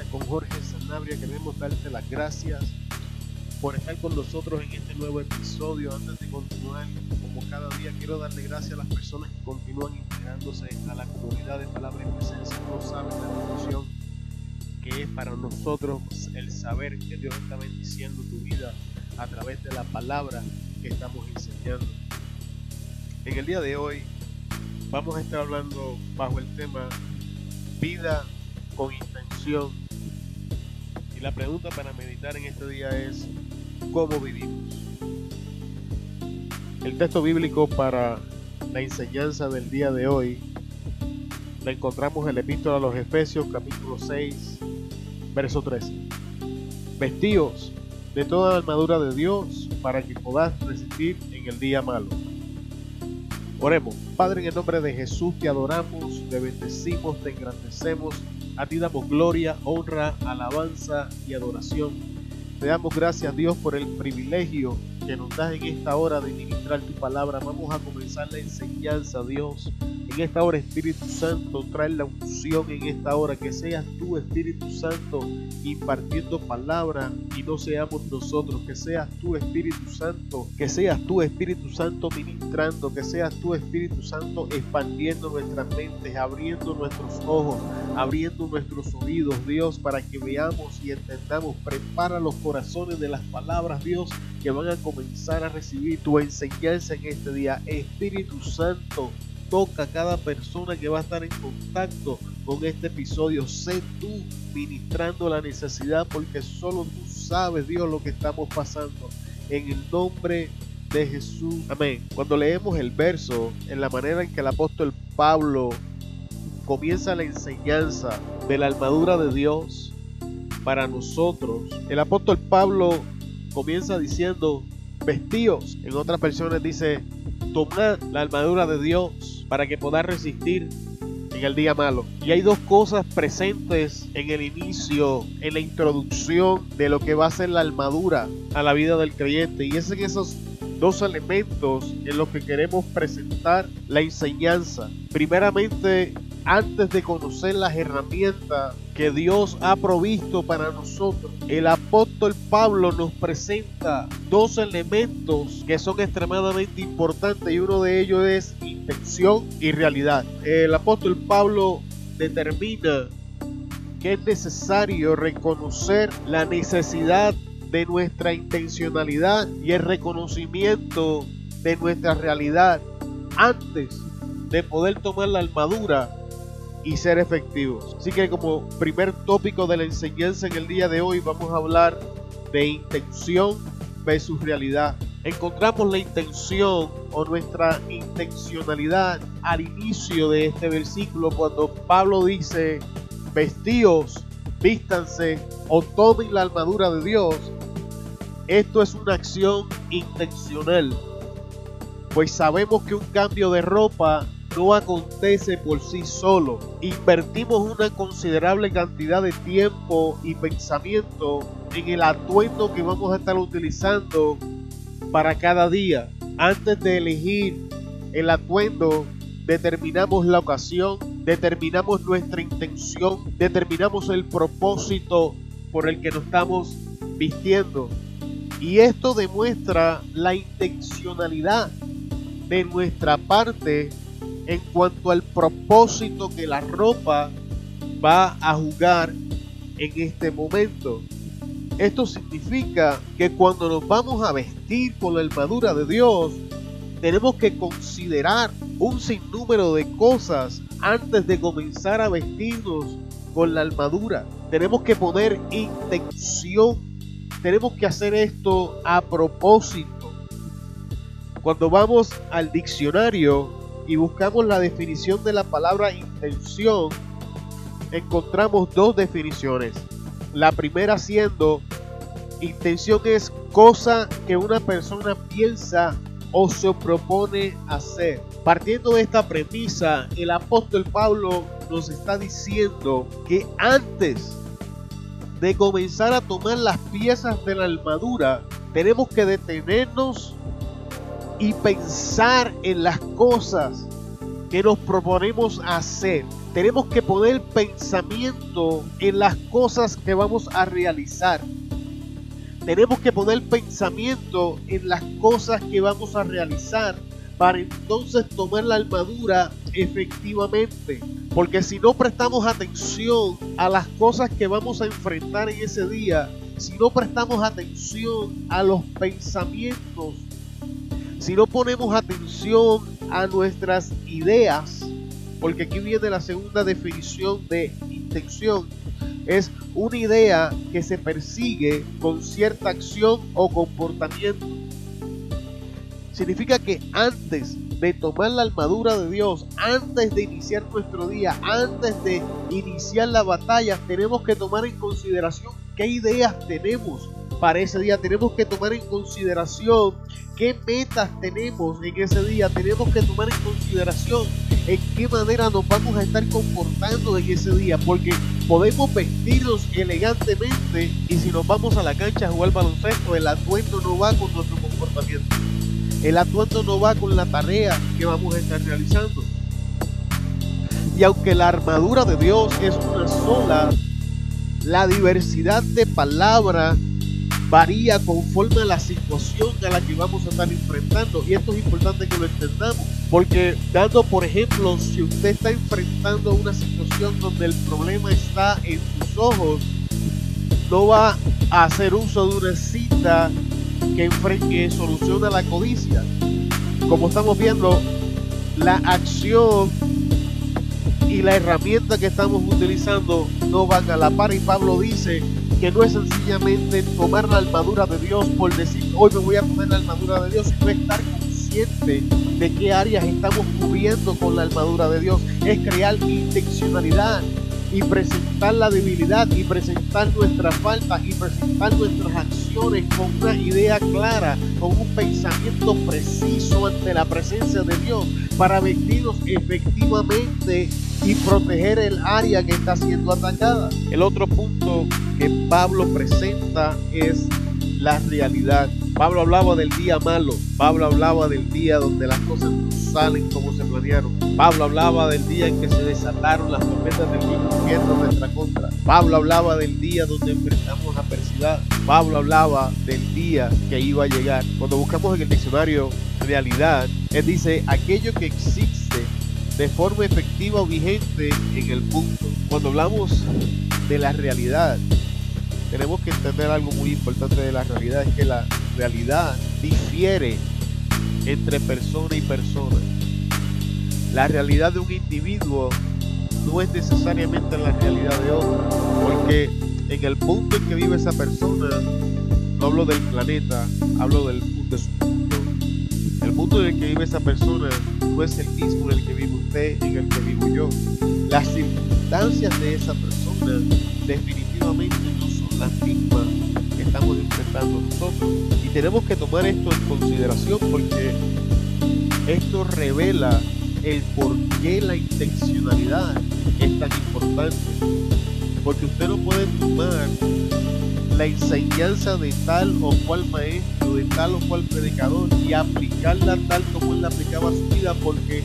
con Jorge Sanabria. Queremos darte las gracias por estar con nosotros en este nuevo episodio. Antes de continuar, como cada día, quiero darle gracias a las personas que continúan integrándose a la comunidad de Palabra y Presencia. No saben la bendición que es para nosotros el saber que Dios está bendiciendo tu vida a través de la palabra que estamos enseñando. En el día de hoy vamos a estar hablando bajo el tema vida con intención. La pregunta para meditar en este día es, ¿cómo vivimos? El texto bíblico para la enseñanza del día de hoy la encontramos en el epístola a los Efesios capítulo 6, verso 13. Vestíos de toda la armadura de Dios para que podáis resistir en el día malo. Oremos. Padre, en el nombre de Jesús te adoramos, te bendecimos, te engrandecemos a ti damos gloria, honra, alabanza y adoración. Te damos gracias Dios por el privilegio que nos das en esta hora de ministrar tu palabra. Vamos a comenzar la enseñanza, Dios. En esta hora, Espíritu Santo, trae la unción en esta hora. Que seas tú, Espíritu Santo, impartiendo palabra y no seamos nosotros. Que seas tú, Espíritu Santo. Que seas tú, Espíritu Santo, ministrando. Que seas tú, Espíritu Santo, expandiendo nuestras mentes, abriendo nuestros ojos, abriendo nuestros oídos, Dios, para que veamos y entendamos. Prepara los corazones de las palabras, Dios, que van a comenzar a recibir tu enseñanza en este día. Espíritu Santo, toca a cada persona que va a estar en contacto con este episodio. Sé tú ministrando la necesidad porque solo tú sabes, Dios, lo que estamos pasando. En el nombre de Jesús. Amén. Cuando leemos el verso, en la manera en que el apóstol Pablo comienza la enseñanza de la armadura de Dios para nosotros, el apóstol Pablo comienza diciendo, vestíos. En otras versiones dice, tomad la armadura de Dios para que podáis resistir en el día malo. Y hay dos cosas presentes en el inicio, en la introducción de lo que va a ser la armadura a la vida del creyente. Y es en esos dos elementos en los que queremos presentar la enseñanza. Primeramente, antes de conocer las herramientas que Dios ha provisto para nosotros, el apóstol Pablo nos presenta dos elementos que son extremadamente importantes y uno de ellos es intención y realidad. El apóstol Pablo determina que es necesario reconocer la necesidad de nuestra intencionalidad y el reconocimiento de nuestra realidad antes de poder tomar la armadura y ser efectivos. Así que como primer tópico de la enseñanza en el día de hoy vamos a hablar de intención versus realidad. Encontramos la intención o nuestra intencionalidad al inicio de este versículo cuando Pablo dice, vestíos, vístanse o tomen la armadura de Dios. Esto es una acción intencional, pues sabemos que un cambio de ropa no acontece por sí solo. Invertimos una considerable cantidad de tiempo y pensamiento en el atuendo que vamos a estar utilizando para cada día. Antes de elegir el atuendo, determinamos la ocasión, determinamos nuestra intención, determinamos el propósito por el que nos estamos vistiendo. Y esto demuestra la intencionalidad de nuestra parte en cuanto al propósito que la ropa va a jugar en este momento. Esto significa que cuando nos vamos a vestir con la armadura de Dios, tenemos que considerar un sinnúmero de cosas antes de comenzar a vestirnos con la armadura. Tenemos que poner intención. Tenemos que hacer esto a propósito. Cuando vamos al diccionario, y buscamos la definición de la palabra intención, encontramos dos definiciones. La primera siendo, intención es cosa que una persona piensa o se propone hacer. Partiendo de esta premisa, el apóstol Pablo nos está diciendo que antes de comenzar a tomar las piezas de la armadura, tenemos que detenernos y pensar en las cosas que nos proponemos hacer, tenemos que poner pensamiento en las cosas que vamos a realizar. Tenemos que poner pensamiento en las cosas que vamos a realizar para entonces tomar la armadura efectivamente. Porque si no prestamos atención a las cosas que vamos a enfrentar en ese día, si no prestamos atención a los pensamientos, si no ponemos atención a nuestras ideas, porque aquí viene la segunda definición de intención, es una idea que se persigue con cierta acción o comportamiento. Significa que antes de tomar la armadura de Dios, antes de iniciar nuestro día, antes de iniciar la batalla, tenemos que tomar en consideración qué ideas tenemos para ese día. Tenemos que tomar en consideración qué metas tenemos en ese día. Tenemos que tomar en consideración en qué manera nos vamos a estar comportando en ese día. Porque podemos vestirnos elegantemente y si nos vamos a la cancha a jugar baloncesto, el atuendo no va con nuestro comportamiento. El atuendo no va con la tarea que vamos a estar realizando. Y aunque la armadura de Dios es una sola, la diversidad de palabras varía conforme a la situación a la que vamos a estar enfrentando. Y esto es importante que lo entendamos. Porque dando por ejemplo, si usted está enfrentando una situación donde el problema está en sus ojos, no va a hacer uso de una cita que, que soluciona la codicia. Como estamos viendo, la acción y la herramienta que estamos utilizando no van a la par y Pablo dice que no es sencillamente tomar la armadura de Dios por decir hoy me voy a poner la armadura de Dios, sino estar consciente de qué áreas estamos cubriendo con la armadura de Dios, es crear intencionalidad y presentar la debilidad y presentar nuestras faltas y presentar nuestras acciones con una idea clara, con un pensamiento preciso ante la presencia de Dios para vestirnos efectivamente y proteger el área que está siendo atacada. El otro punto que Pablo presenta es la realidad. Pablo hablaba del día malo, Pablo hablaba del día donde las cosas salen como se planearon. Pablo hablaba del día en que se desataron las tormentas del infierno en nuestra contra. Pablo hablaba del día donde enfrentamos adversidad. Pablo hablaba del día que iba a llegar. Cuando buscamos en el diccionario realidad, él dice aquello que existe de forma efectiva o vigente en el mundo. Cuando hablamos de la realidad, tenemos que entender algo muy importante de la realidad, es que la realidad difiere entre persona y persona. La realidad de un individuo no es necesariamente la realidad de otro, porque en el punto en que vive esa persona, no hablo del planeta, hablo del de su. El mundo en el que vive esa persona no es el mismo en el que vive en el que vivo yo. Las circunstancias de esa persona definitivamente no son las mismas que estamos enfrentando nosotros. Y tenemos que tomar esto en consideración porque esto revela el por qué la intencionalidad es tan importante. Porque usted no puede tomar la enseñanza de tal o cual maestro, de tal o cual predicador y aplicarla tal como él la aplicaba a su vida, porque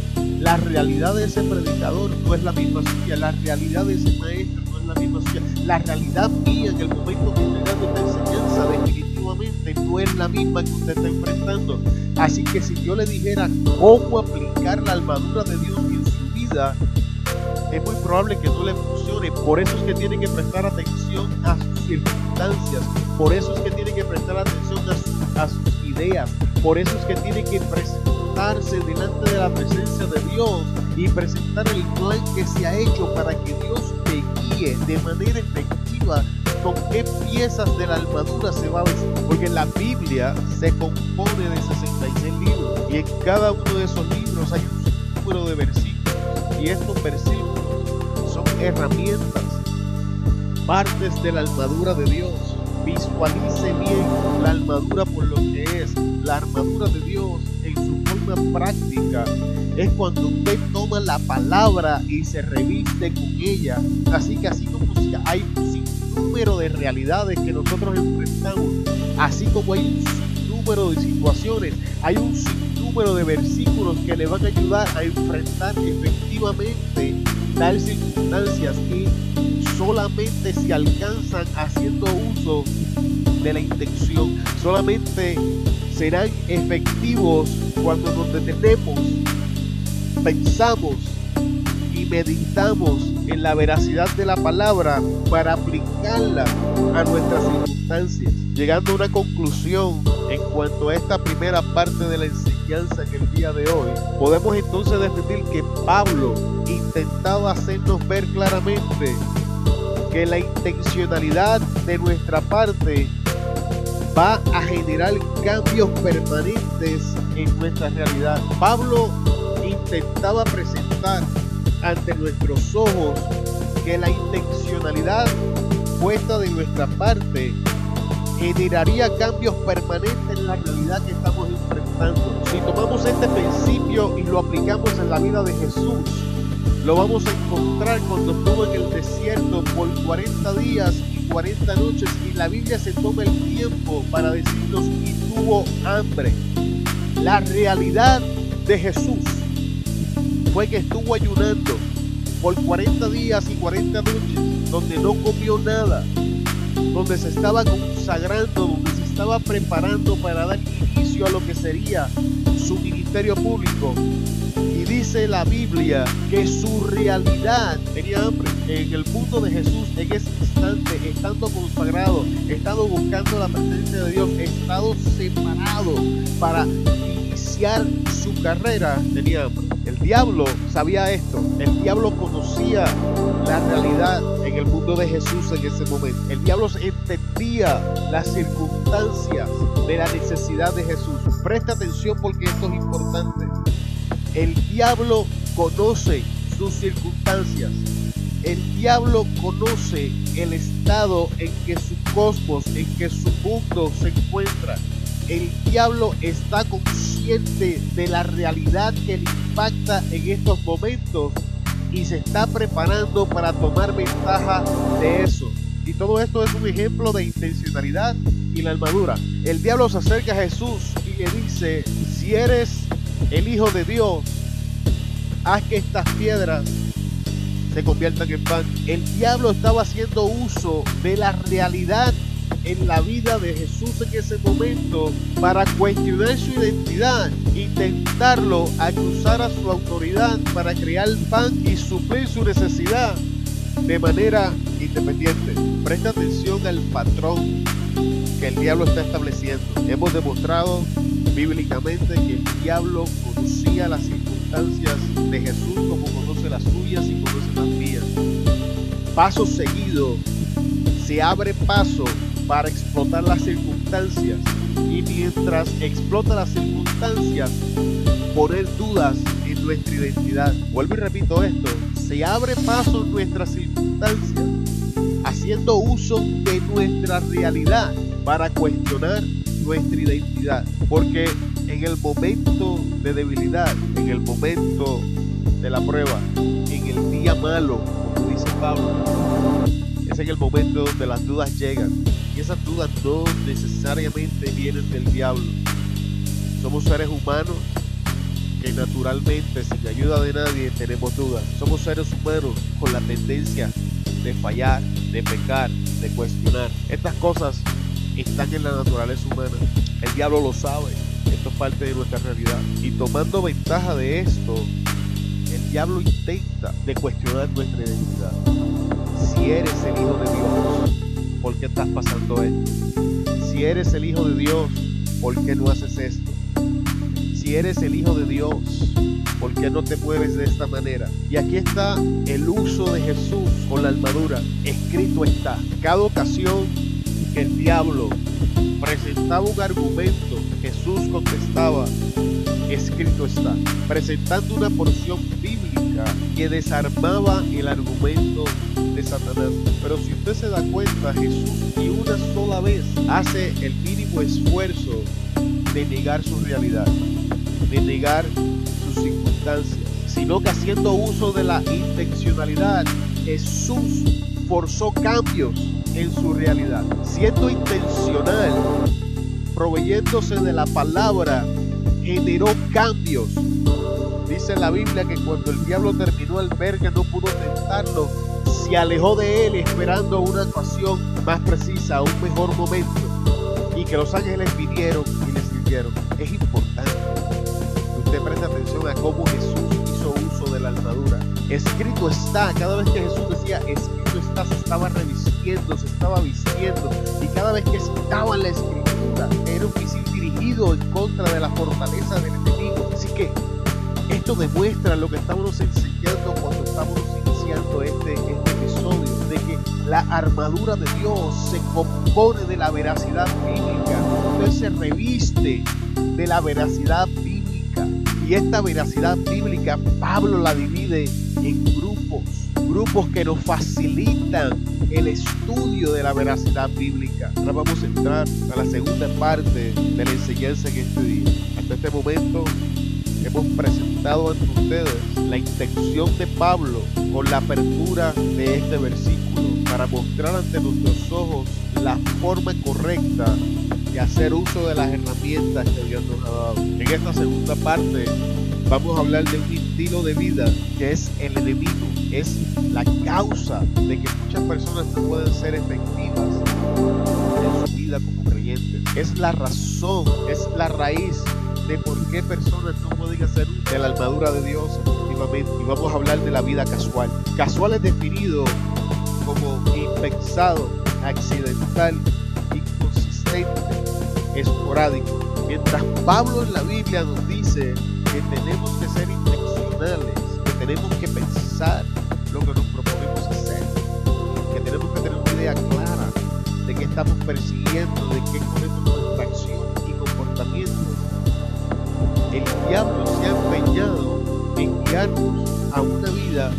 la realidad de ese predicador no es la misma suya, la realidad de ese maestro no es la misma suya, la realidad mía en el momento que estoy dando esta enseñanza definitivamente no es la misma que usted está enfrentando. Así que si yo le dijera cómo aplicar la armadura de Dios en su vida, es muy probable que no le funcione. Por eso es que tiene que prestar atención a sus circunstancias. Por eso es que tiene que prestar atención a, sus ideas. Por eso es que tiene que delante de la presencia de Dios y presentar el plan que se ha hecho para que Dios te guíe de manera efectiva con qué piezas de la armadura se va a vestir. Porque la Biblia se compone de 66 libros y en cada uno de esos libros hay un número de versículos. Y estos versículos son herramientas, partes de la armadura de Dios. Visualice bien la armadura por lo que es. La armadura de Dios práctica es cuando usted toma la palabra y se reviste con ella. Así que así como hay un sinnúmero de realidades que nosotros enfrentamos, así como hay un sinnúmero de situaciones, hay un sinnúmero número de versículos que le van a ayudar a enfrentar efectivamente tal circunstancias y solamente se alcanzan haciendo uso de la intención. Solamente serán efectivos cuando nos detenemos, pensamos y meditamos en la veracidad de la palabra para aplicarla a nuestras circunstancias. Llegando a una conclusión en cuanto a esta primera parte de la enseñanza en el día de hoy, podemos entonces decir que Pablo intentaba hacernos ver claramente que la intencionalidad de nuestra parte va a generar cambios permanentes en nuestra realidad. Pablo intentaba presentar ante nuestros ojos que la intencionalidad puesta de nuestra parte generaría cambios permanentes en la realidad que estamos enfrentando. Si tomamos este principio y lo aplicamos en la vida de Jesús, lo vamos a encontrar cuando estuvo en el desierto por 40 días y 40 noches y la Biblia se toma el tiempo para decirnos y tuvo hambre. La realidad de Jesús fue que estuvo ayunando por 40 días y 40 noches donde no comió nada, donde se estaba consagrando, donde se estaba preparando para dar inicio a lo que sería su ministerio público dice la Biblia que su realidad tenía hambre en el punto de Jesús en ese instante, estando consagrado, estado buscando la presencia de Dios, estado separado para iniciar su carrera, tenía hambre. El diablo sabía esto, el diablo conocía la realidad en el mundo de Jesús en ese momento. El diablo entendía las circunstancias de la necesidad de Jesús. Presta atención porque esto es importante. El diablo conoce sus circunstancias. El diablo conoce el estado en que su cosmos, en que su mundo se encuentra. El diablo está consciente de la realidad que le impacta en estos momentos y se está preparando para tomar ventaja de eso. Y todo esto es un ejemplo de intencionalidad y la armadura. El diablo se acerca a Jesús y le dice, si eres el Hijo de Dios, haz que estas piedras se conviertan en pan. El diablo estaba haciendo uso de la realidad en la vida de Jesús en ese momento para cuestionar su identidad, intentarlo acusar a su autoridad para crear pan y suplir su necesidad de manera independiente. Presta atención al patrón que el diablo está estableciendo. Hemos demostrado bíblicamente que el diablo conocía las circunstancias de Jesús como conoce las suyas y conoce las mías. Paso seguido, se abre paso para explotar las circunstancias y mientras explota las circunstancias, poner dudas en nuestra identidad. Vuelvo y repito esto, se abre paso en nuestras circunstancias, haciendo uso de nuestra realidad para cuestionar nuestra identidad. Porque en el momento de debilidad, en el momento de la prueba, en el día malo, como dice Pablo, es en el momento donde las dudas llegan. Y esas dudas no necesariamente vienen del diablo. Somos seres humanos que naturalmente, sin ayuda de nadie, tenemos dudas. Somos seres humanos con la tendencia de fallar, de pecar, de cuestionar. Estas cosas están en la naturaleza humana. El diablo lo sabe. Esto es parte de nuestra realidad. Y tomando ventaja de esto, el diablo intenta de cuestionar nuestra identidad. Si eres el Hijo de Dios, ¿por qué estás pasando esto? Si eres el Hijo de Dios, ¿por qué no haces esto? Si eres el Hijo de Dios, ¿por qué no te mueves de esta manera? Y aquí está el uso de Jesús con la armadura. Escrito está. Cada ocasión el diablo presentaba un argumento, Jesús contestaba, escrito está, presentando una porción bíblica que desarmaba el argumento de Satanás. Pero si usted se da cuenta, Jesús ni una sola vez hace el mínimo esfuerzo de negar su realidad, de negar sus circunstancias, sino que haciendo uso de la intencionalidad, Jesús forzó cambios en su realidad, siendo intencional, proveyéndose de la palabra generó cambios. Dice la Biblia que cuando el diablo terminó el ver que no pudo tentarlo, se alejó de él esperando una ocasión más precisa, un mejor momento. Y que los ángeles vinieron y le sirvieron. Es importante que usted preste atención a cómo Jesús hizo uso de la armadura. Escrito está, cada vez que Jesús decía escrito se estaba revistiendo, se estaba vistiendo. Y cada vez que estaba en la escritura, era un misil dirigido en contra de la fortaleza del enemigo. Así que esto demuestra lo que estamos enseñando cuando estamos iniciando este, este episodio, de que la armadura de Dios se compone de la veracidad bíblica. Usted se reviste de la veracidad bíblica. Y esta veracidad bíblica, Pablo la divide grupos que nos facilitan el estudio de la veracidad bíblica. Ahora vamos a entrar a la segunda parte de la enseñanza en este día. Hasta este momento hemos presentado ante ustedes la intención de Pablo con la apertura de este versículo para mostrar ante nuestros ojos la forma correcta de hacer uso de las herramientas que Dios nos ha dado. En esta segunda parte vamos a hablar de un estilo de vida que es el enemigo, es la causa de que muchas personas no pueden ser efectivas en su vida como creyentes. Es la razón, es la raíz de por qué personas no pueden hacer de la armadura de Dios efectivamente. Y vamos a hablar de la vida casual. Casual es definido como impensado, accidental, inconsistente, esporádico. Mientras Pablo en la Biblia nos dice que tenemos que ser intencionales, que tenemos que pensar estamos persiguiendo, de qué ponemos nuestra acción y comportamiento. El diablo se ha empeñado en guiarnos a una vida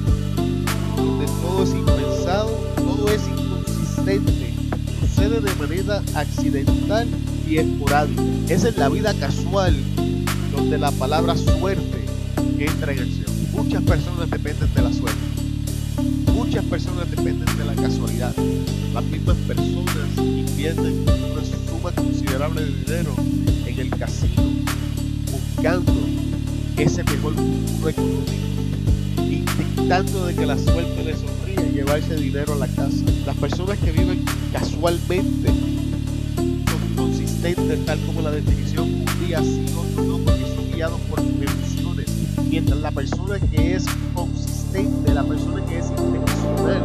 donde todo es impensado, todo es inconsistente, sucede de manera accidental y esporádica. Esa es la vida casual donde la palabra suerte entra en acción. Muchas personas dependen de la suerte. Muchas personas dependen de la casualidad. Las mismas personas invierten una suma considerable de dinero en el casino buscando ese mejor futuro económico, intentando de que la suerte les sonríe y llevarse dinero a la casa. Las personas que viven casualmente son consistentes, tal como la definición un día sí, otro no, porque son guiados por emociones. Mientras la persona que es consistente, la persona que es intencional,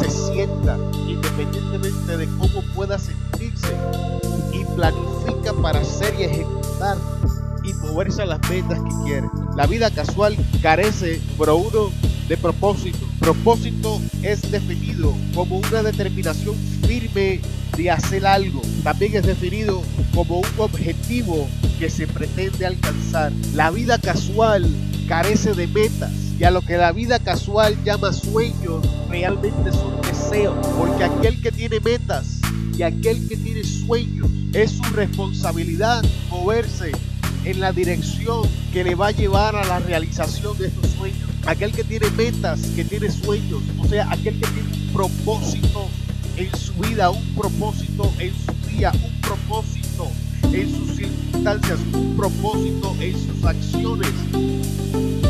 se sienta independientemente de cómo pueda sentirse y planifica para hacer y ejecutar y moverse a las metas que quiere. La vida casual carece, por uno, de propósito. Propósito es definido como una determinación firme de hacer algo. También es definido como un objetivo que se pretende alcanzar. La vida casual carece de metas y a lo que la vida casual llama sueños realmente son deseos. Porque aquel que tiene metas y aquel que tiene sueños es su responsabilidad moverse en la dirección que le va a llevar a la realización de estos sueños. Aquel que tiene metas, que tiene sueños, o sea, aquel que tiene un propósito en su vida, un propósito en su día, un propósito en sus circunstancias, un propósito en sus acciones.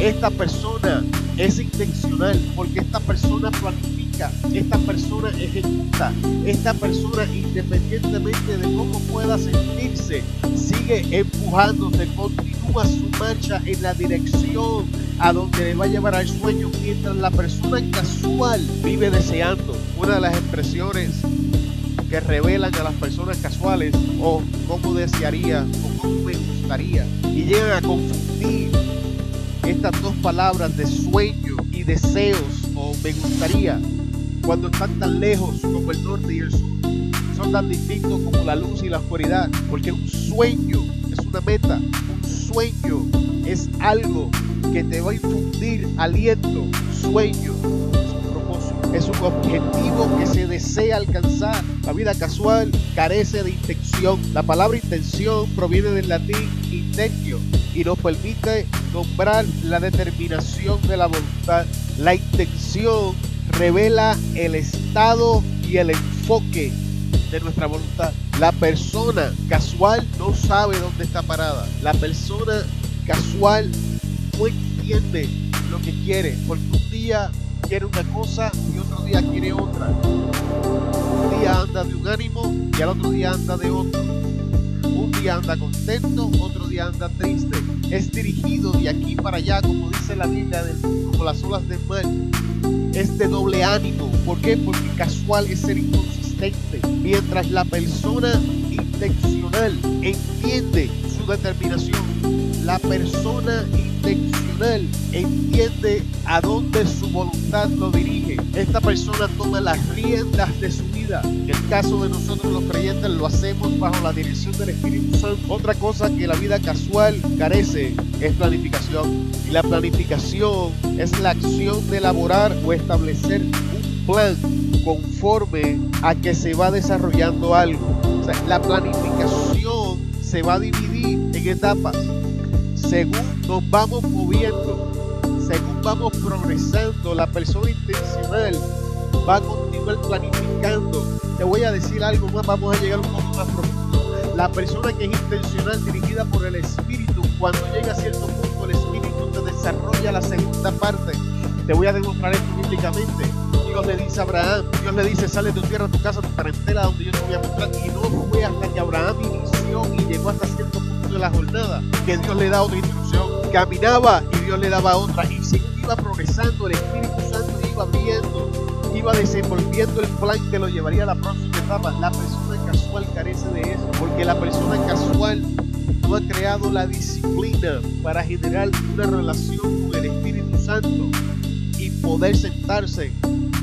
Esta persona es intencional porque esta persona planifica, esta persona ejecuta, esta persona independientemente de cómo pueda sentirse, sigue empujándose, continúa su marcha en la dirección a donde le va a llevar al sueño, mientras la persona casual vive deseando. Una de las expresiones que revelan a las personas casuales o cómo desearía o cómo me gustaría. Y llegan a confundir estas dos palabras de sueño y deseos o me gustaría cuando están tan lejos como el norte y el sur. Son tan distintos como la luz y la oscuridad porque un sueño es una meta un sueño es algo que te va a infundir aliento sueño es un objetivo que se desea alcanzar la vida casual carece de intención la palabra intención proviene del latín intentio y nos permite nombrar la determinación de la voluntad. La intención revela el estado y el enfoque de nuestra voluntad. La persona casual no sabe dónde está parada. La persona casual no entiende lo que quiere, porque un día quiere una cosa y otro día quiere otra. Un día anda de un ánimo y al otro día anda de otro. Un día anda contento, otro día anda triste. Es dirigido de aquí para allá, como dice la Biblia, como las olas del mar. Es de doble ánimo. ¿Por qué? Porque casual es ser inconsistente. Mientras la persona intencional entiende su determinación, la persona intencional entiende a dónde su voluntad lo dirige. Esta persona toma las riendas de su vida. En el caso de nosotros los creyentes lo hacemos bajo la dirección del Espíritu Santo. Otra cosa que la vida casual carece es planificación. Y la planificación es la acción de elaborar o establecer un plan conforme a que se va desarrollando algo. O sea, la planificación se va a dividir en etapas según nos vamos moviendo, según vamos progresando, la persona intencional va a continuar planificando. Te voy a decir algo más, vamos a llegar un poco más profundo. La persona que es intencional, dirigida por el Espíritu, cuando llega a cierto punto, el Espíritu te desarrolla la segunda parte. Te voy a demostrar esto bíblicamente. Dios le dice a Abraham, Dios le dice, sale de tu tierra, tu casa, tu parentela, donde yo te voy a mostrar. Y no fue hasta que Abraham inició y llegó hasta cierto punto de la jornada, que Dios le da otra instrucción. Caminaba y Dios le daba otra. Y se iba progresando, el Espíritu Santo iba abriendo, iba desenvolviendo el plan que lo llevaría a la próxima etapa. La persona casual carece de eso, porque la persona casual no ha creado la disciplina para generar una relación con el Espíritu Santo y poder sentarse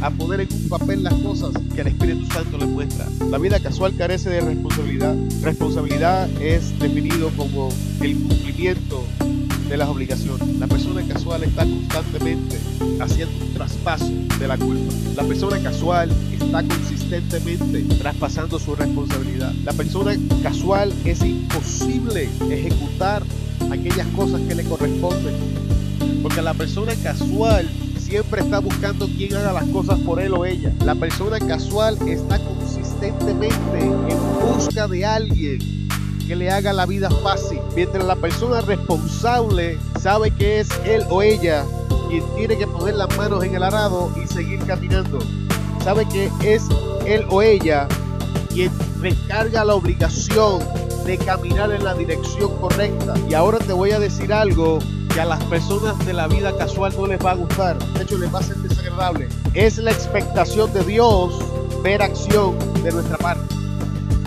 a poner en un papel las cosas que el Espíritu Santo le muestra. La vida casual carece de responsabilidad. Responsabilidad es definido como el cumplimiento de las obligaciones. La persona casual está constantemente haciendo un traspaso de la culpa. La persona casual está consistentemente traspasando su responsabilidad. La persona casual es imposible ejecutar aquellas cosas que le corresponden. Porque la persona casual siempre está buscando quién haga las cosas por él o ella. La persona casual está consistentemente en busca de alguien que le haga la vida fácil. Mientras la persona responsable sabe que es él o ella quien tiene que poner las manos en el arado y seguir caminando. Sabe que es él o ella quien recarga la obligación de caminar en la dirección correcta. Y ahora te voy a decir algo que a las personas de la vida casual no les va a gustar, de hecho les va a ser desagradable, es la expectación de Dios ver acción de nuestra parte.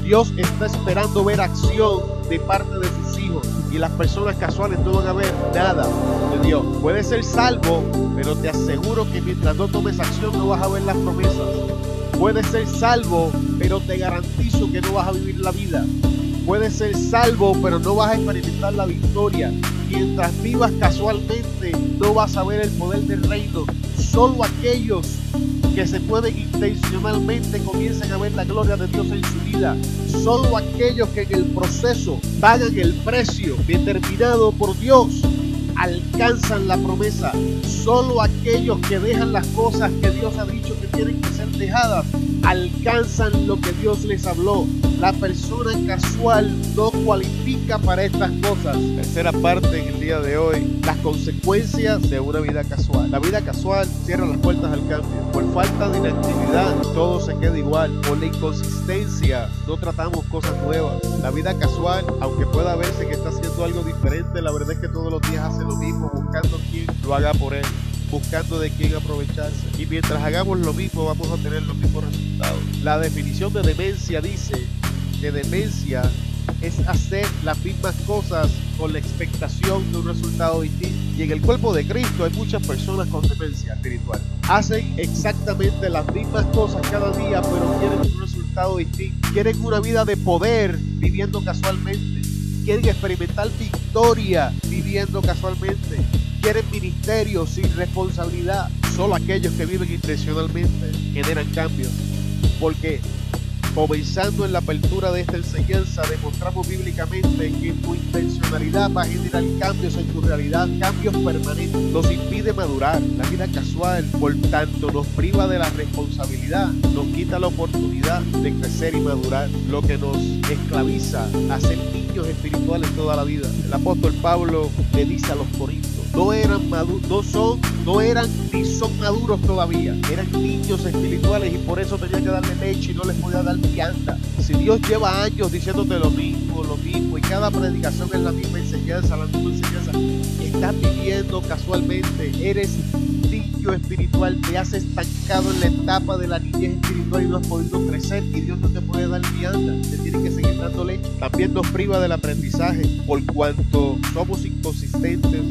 Dios está esperando ver acción de parte de sus hijos y las personas casuales no van a ver nada de Dios. Puedes ser salvo, pero te aseguro que mientras no tomes acción no vas a ver las promesas. Puedes ser salvo, pero te garantizo que no vas a vivir la vida. Puedes ser salvo, pero no vas a experimentar la victoria mientras vivas casualmente, no vas a ver el poder del reino. Solo aquellos que se pueden intencionalmente comiencen a ver la gloria de Dios en su vida. Solo aquellos que en el proceso pagan el precio determinado por Dios alcanzan la promesa. Solo aquellos que dejan las cosas que Dios ha dicho que tienen que ser dejadas alcanzan lo que Dios les habló. La persona casual no cualifica para estas cosas. Tercera parte en el día de hoy, las consecuencias de una vida casual. La vida casual cierra las puertas al cambio. Por falta de inactividad, todo se queda igual. Por la inconsistencia, no tratamos cosas nuevas. La vida casual, aunque pueda verse que está haciendo algo diferente, la verdad es que todos los días hace lo mismo, buscando quien lo haga por él buscando de quién aprovecharse. Y mientras hagamos lo mismo, vamos a tener los mismos resultados. La definición de demencia dice que demencia es hacer las mismas cosas con la expectación de un resultado distinto. Y en el cuerpo de Cristo hay muchas personas con demencia espiritual. Hacen exactamente las mismas cosas cada día, pero quieren un resultado distinto. Quieren una vida de poder viviendo casualmente. Quieren experimentar victoria viviendo casualmente quieren ministerio sin responsabilidad. Solo aquellos que viven intencionalmente generan cambios. Porque Comenzando en la apertura de esta enseñanza, demostramos bíblicamente que tu intencionalidad va a generar cambios en tu realidad, cambios permanentes. Nos impide madurar. La vida casual, por tanto, nos priva de la responsabilidad, nos quita la oportunidad de crecer y madurar, lo que nos esclaviza a ser niños espirituales toda la vida. El apóstol Pablo le dice a los corintios, no eran maduros, no son, no eran ni son maduros todavía, eran niños espirituales y por eso tenía que darle leche y no les podía dar vianda. Si Dios lleva años diciéndote lo mismo, lo mismo, y cada predicación es la misma enseñanza, la misma enseñanza, estás viviendo casualmente, eres niño espiritual, te has estancado en la etapa de la niñez espiritual y no has podido crecer y Dios no te puede dar vianda, te tiene que seguir dando leche. También nos priva del aprendizaje por cuanto somos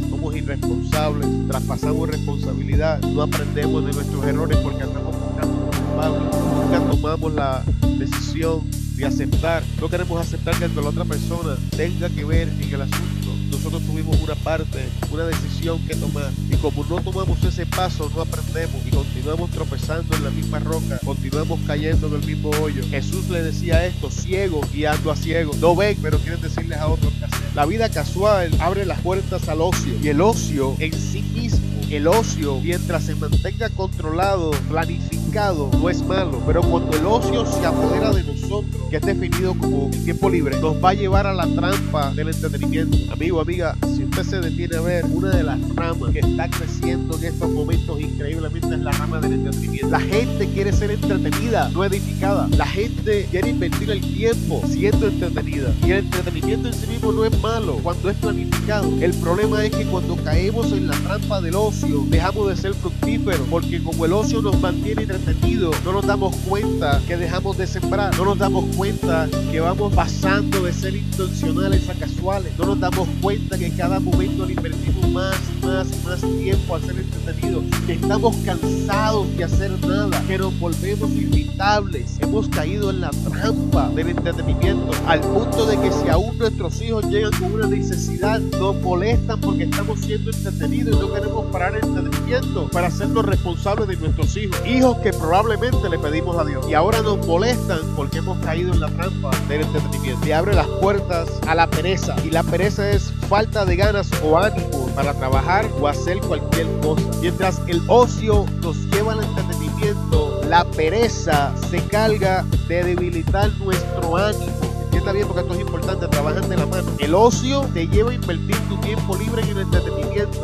somos irresponsables, traspasamos responsabilidad, no aprendemos de nuestros errores porque andamos buscando culpables, nunca tomamos la decisión de aceptar, no queremos aceptar que la otra persona tenga que ver en el asunto nosotros tuvimos una parte, una decisión que tomar. Y como no tomamos ese paso, no aprendemos y continuamos tropezando en la misma roca, continuamos cayendo en el mismo hoyo. Jesús le decía esto, ciego guiando a ciego. No ven, pero quieren decirles a otros. La vida casual abre las puertas al ocio y el ocio en sí mismo el ocio, mientras se mantenga controlado, planificado, no es malo. Pero cuando el ocio se apodera de nosotros, que es definido como tiempo libre, nos va a llevar a la trampa del entretenimiento. Amigo, amiga, si se detiene a ver una de las ramas que está creciendo en estos momentos increíblemente es la rama del entretenimiento. La gente quiere ser entretenida, no edificada. La gente quiere invertir el tiempo siendo entretenida. Y el entretenimiento en sí mismo no es malo cuando es planificado. El problema es que cuando caemos en la trampa del ocio, dejamos de ser fructíferos, porque como el ocio nos mantiene entretenidos, no nos damos cuenta que dejamos de sembrar, no nos damos cuenta que vamos pasando de ser intencionales a casuales, no nos damos cuenta que cada momento le invertimos más más más tiempo a ser entretenidos, estamos cansados de hacer nada, que nos volvemos irritables, hemos caído en la trampa del entretenimiento, al punto de que si aún nuestros hijos llegan con una necesidad, nos molestan porque estamos siendo entretenidos y no queremos parar el entretenimiento para hacernos responsables de nuestros hijos. Hijos que probablemente le pedimos a Dios. Y ahora nos molestan porque hemos caído en la trampa del entretenimiento. Y abre las puertas a la pereza. Y la pereza es falta de ganas o ánimo para trabajar o hacer cualquier cosa. Mientras el ocio nos lleva al entretenimiento, la pereza se carga de debilitar nuestro ánimo está bien porque esto es importante, trabajan de la mano. El ocio te lleva a invertir tu tiempo libre en el entretenimiento,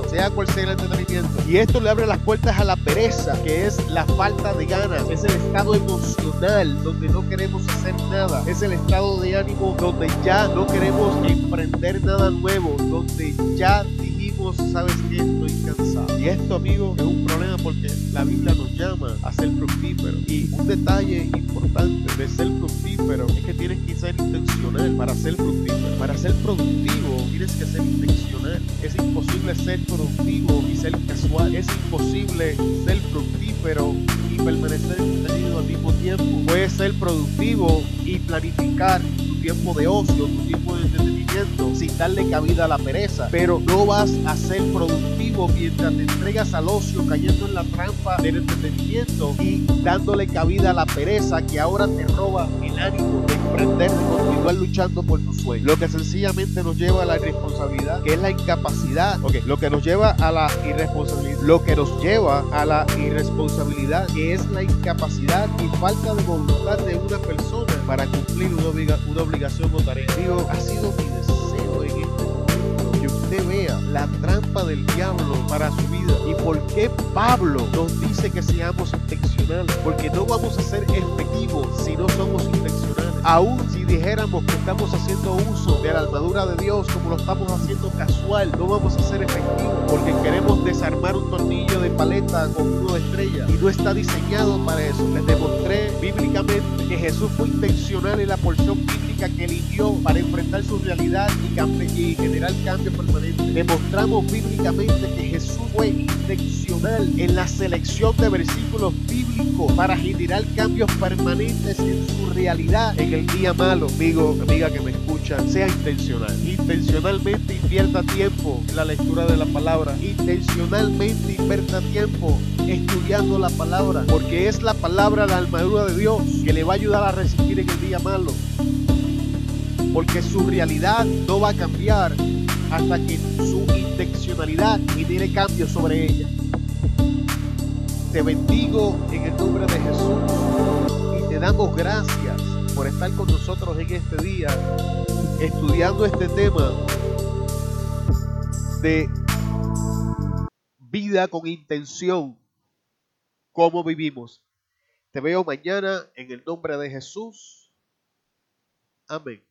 sea cual sea el entretenimiento. Y esto le abre las puertas a la pereza, que es la falta de ganas, es el estado emocional donde no queremos hacer nada, es el estado de ánimo donde ya no queremos emprender nada nuevo, donde ya sabes qué, estoy cansado. Y esto, amigo, es un problema porque la Biblia nos llama a ser fructíferos. Y un detalle importante de ser fructífero es que tienes que ser intencional para ser fructífero. Para ser productivo tienes que ser intencional. Es imposible ser productivo y ser casual. Es imposible ser fructífero y permanecer entretenido al mismo tiempo. Puedes ser productivo y planificar tiempo de ocio, tu tiempo de entretenimiento sin darle cabida a la pereza. Pero no vas a ser productivo mientras te entregas al ocio cayendo en la trampa del entretenimiento y dándole cabida a la pereza que ahora te roba ánimo de emprender, de continuar luchando por tu sueño. Lo que sencillamente nos lleva a la irresponsabilidad, que es la incapacidad. Okay, lo que nos lleva a la irresponsabilidad, lo que nos lleva a la irresponsabilidad, que es la incapacidad y falta de voluntad de una persona para cumplir una, obligación o. Digo, ha sido mi vea la trampa del diablo para su vida y por qué Pablo nos dice que seamos intencionales, porque no vamos a ser efectivos si no somos intencionales. Aún si dijéramos que estamos haciendo uso de la armadura de Dios como lo estamos haciendo casual, no vamos a ser efectivos porque queremos desarmar un tornillo de paleta con uno de estrella y no está diseñado para eso. Les demostré bíblicamente que Jesús fue intencional en la porción que eligió para enfrentar su realidad y, generar cambio permanente. Demostramos bíblicamente que Jesús fue intencional en la selección de versículos bíblicos para generar cambios permanentes en su realidad en el día malo. Amigo, amiga que me escucha sea intencional. Intencionalmente invierta tiempo en la lectura de la palabra. Intencionalmente invierta tiempo estudiando la palabra. Porque es la palabra, la armadura de Dios que le va a ayudar a resistir en el día malo. Porque su realidad no va a cambiar hasta que su intencionalidad genere cambio sobre ella. Te bendigo en el nombre de Jesús y te damos gracias por estar con nosotros en este día estudiando este tema de vida con intención, cómo vivimos. Te veo mañana en el nombre de Jesús. Amén.